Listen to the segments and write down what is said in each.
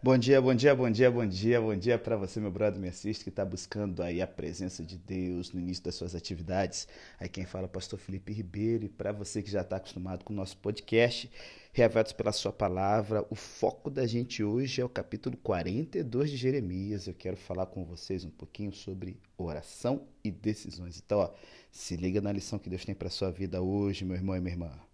Bom dia, bom dia, bom dia, bom dia, bom dia para você, meu brother, me assiste, que está buscando aí a presença de Deus no início das suas atividades. Aí quem fala é o pastor Felipe Ribeiro e para você que já está acostumado com o nosso podcast, reavados pela sua palavra, o foco da gente hoje é o capítulo 42 de Jeremias. Eu quero falar com vocês um pouquinho sobre oração e decisões. Então, ó, se liga na lição que Deus tem para sua vida hoje, meu irmão e minha irmã.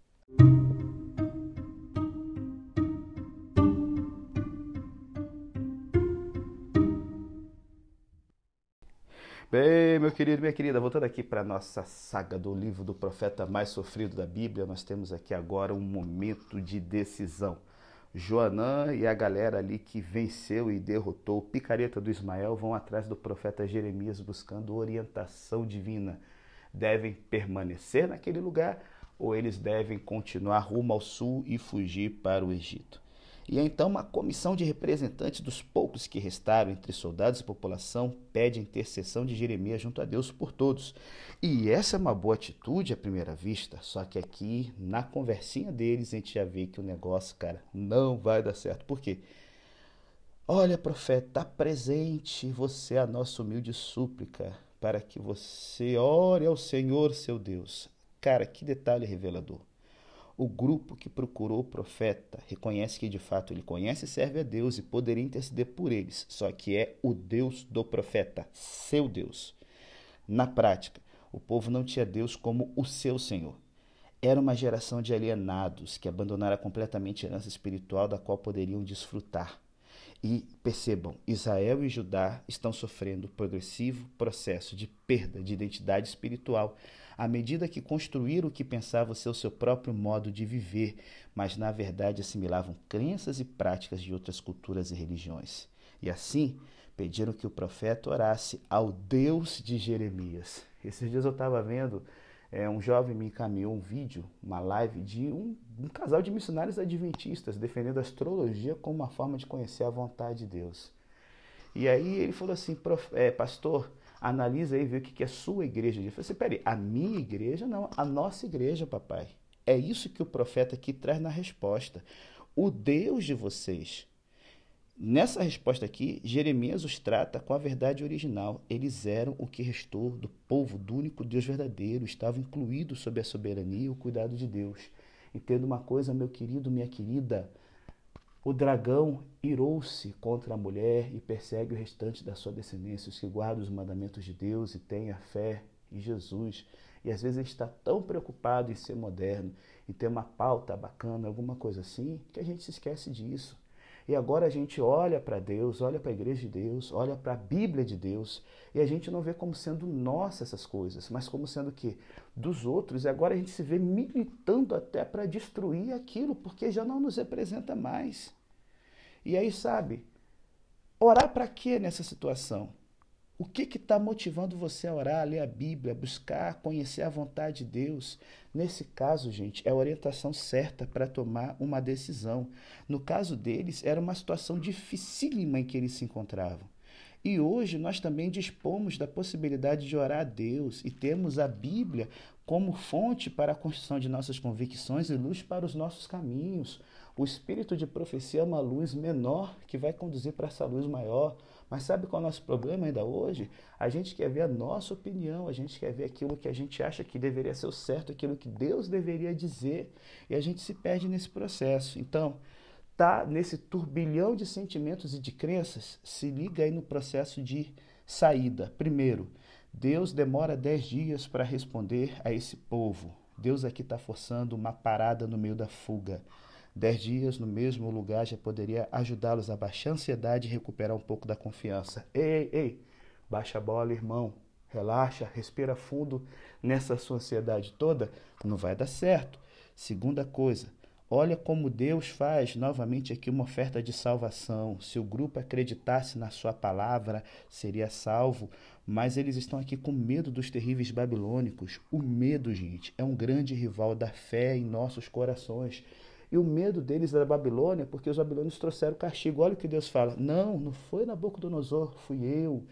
Meu querido, minha querida, voltando aqui para a nossa saga do livro do profeta mais sofrido da Bíblia, nós temos aqui agora um momento de decisão. Joanã e a galera ali que venceu e derrotou o picareta do Ismael vão atrás do profeta Jeremias buscando orientação divina. Devem permanecer naquele lugar ou eles devem continuar rumo ao sul e fugir para o Egito? E então uma comissão de representantes dos poucos que restaram entre soldados e população pede a intercessão de Jeremias junto a Deus por todos. E essa é uma boa atitude à primeira vista, só que aqui na conversinha deles a gente já vê que o negócio, cara, não vai dar certo. Por quê? Olha, profeta, presente você a nossa humilde súplica para que você ore ao Senhor seu Deus. Cara, que detalhe revelador. O grupo que procurou o profeta reconhece que de fato ele conhece e serve a Deus e poderia interceder por eles, só que é o Deus do profeta, seu Deus. Na prática, o povo não tinha Deus como o seu Senhor. Era uma geração de alienados que abandonaram completamente a herança espiritual da qual poderiam desfrutar. E percebam, Israel e Judá estão sofrendo progressivo processo de perda de identidade espiritual à medida que construíram o que pensavam ser o seu próprio modo de viver, mas na verdade assimilavam crenças e práticas de outras culturas e religiões. E assim, pediram que o profeta orasse ao Deus de Jeremias. Esses dias eu estava vendo, é, um jovem me encaminhou um vídeo, uma live de um, um casal de missionários adventistas defendendo a astrologia como uma forma de conhecer a vontade de Deus. E aí ele falou assim, é, pastor, analisa aí vê o que, que a sua igreja. Eu falei assim, peraí, a minha igreja não, a nossa igreja, papai. É isso que o profeta aqui traz na resposta. O Deus de vocês. Nessa resposta aqui, Jeremias os trata com a verdade original. Eles eram o que restou do povo do único Deus verdadeiro, estavam incluídos sob a soberania e o cuidado de Deus. Entenda uma coisa, meu querido, minha querida, o dragão irou-se contra a mulher e persegue o restante da sua descendência, os que guardam os mandamentos de Deus e têm a fé em Jesus. E às vezes gente está tão preocupado em ser moderno, em ter uma pauta bacana, alguma coisa assim, que a gente se esquece disso. E agora a gente olha para Deus, olha para a igreja de Deus, olha para a Bíblia de Deus, e a gente não vê como sendo nossa essas coisas, mas como sendo que dos outros. E agora a gente se vê militando até para destruir aquilo, porque já não nos representa mais. E aí, sabe, orar para quê nessa situação? O que está motivando você a orar, a ler a Bíblia, a buscar conhecer a vontade de Deus? Nesse caso, gente, é a orientação certa para tomar uma decisão. No caso deles, era uma situação dificílima em que eles se encontravam. E hoje nós também dispomos da possibilidade de orar a Deus e temos a Bíblia como fonte para a construção de nossas convicções e luz para os nossos caminhos. O espírito de profecia é uma luz menor que vai conduzir para essa luz maior. Mas sabe qual é o nosso problema ainda hoje? A gente quer ver a nossa opinião, a gente quer ver aquilo que a gente acha que deveria ser o certo, aquilo que Deus deveria dizer, e a gente se perde nesse processo. Então, tá nesse turbilhão de sentimentos e de crenças, se liga aí no processo de saída. Primeiro, Deus demora dez dias para responder a esse povo. Deus aqui está forçando uma parada no meio da fuga. Dez dias no mesmo lugar já poderia ajudá-los a baixar a ansiedade e recuperar um pouco da confiança. Ei, ei, baixa a bola, irmão. Relaxa, respira fundo nessa sua ansiedade toda. Não vai dar certo. Segunda coisa, olha como Deus faz novamente aqui uma oferta de salvação. Se o grupo acreditasse na sua palavra, seria salvo. Mas eles estão aqui com medo dos terríveis babilônicos. O medo, gente, é um grande rival da fé em nossos corações. E o medo deles era a Babilônia, porque os babilônios trouxeram castigo. Olha o que Deus fala: Não, não foi Nabucodonosor, fui eu.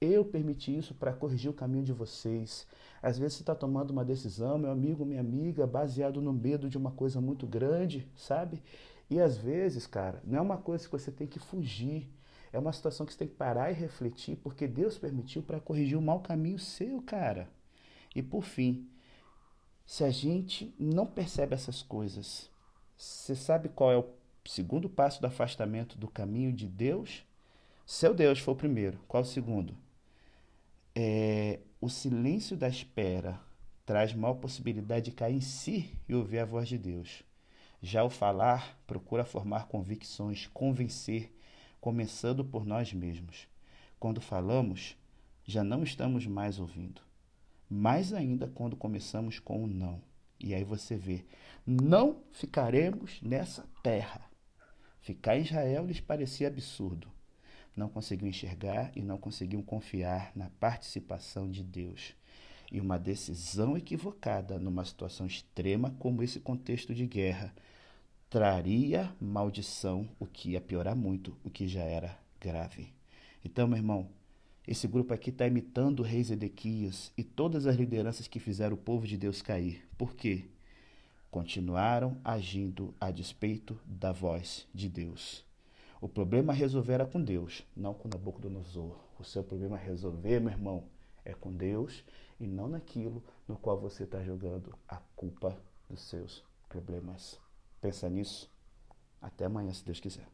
Eu permiti isso para corrigir o caminho de vocês. Às vezes você está tomando uma decisão, meu amigo, minha amiga, baseado no medo de uma coisa muito grande, sabe? E às vezes, cara, não é uma coisa que você tem que fugir. É uma situação que você tem que parar e refletir, porque Deus permitiu para corrigir o mau caminho seu, cara. E por fim, se a gente não percebe essas coisas, você sabe qual é o segundo passo do afastamento do caminho de Deus? Seu Deus foi o primeiro. Qual o segundo? É, o silêncio da espera traz maior possibilidade de cair em si e ouvir a voz de Deus. Já o falar procura formar convicções, convencer, começando por nós mesmos. Quando falamos, já não estamos mais ouvindo. Mais ainda quando começamos com o não. E aí você vê, não ficaremos nessa terra. Ficar em Israel lhes parecia absurdo. Não conseguiam enxergar e não conseguiam confiar na participação de Deus. E uma decisão equivocada numa situação extrema como esse contexto de guerra traria maldição, o que ia piorar muito, o que já era grave. Então, meu irmão, esse grupo aqui está imitando o rei Zedequias e todas as lideranças que fizeram o povo de Deus cair. Por quê? Continuaram agindo a despeito da voz de Deus. O problema a resolver era com Deus, não com Nabucodonosor. O seu problema a resolver, meu irmão, é com Deus e não naquilo no qual você está jogando a culpa dos seus problemas. Pensa nisso. Até amanhã, se Deus quiser.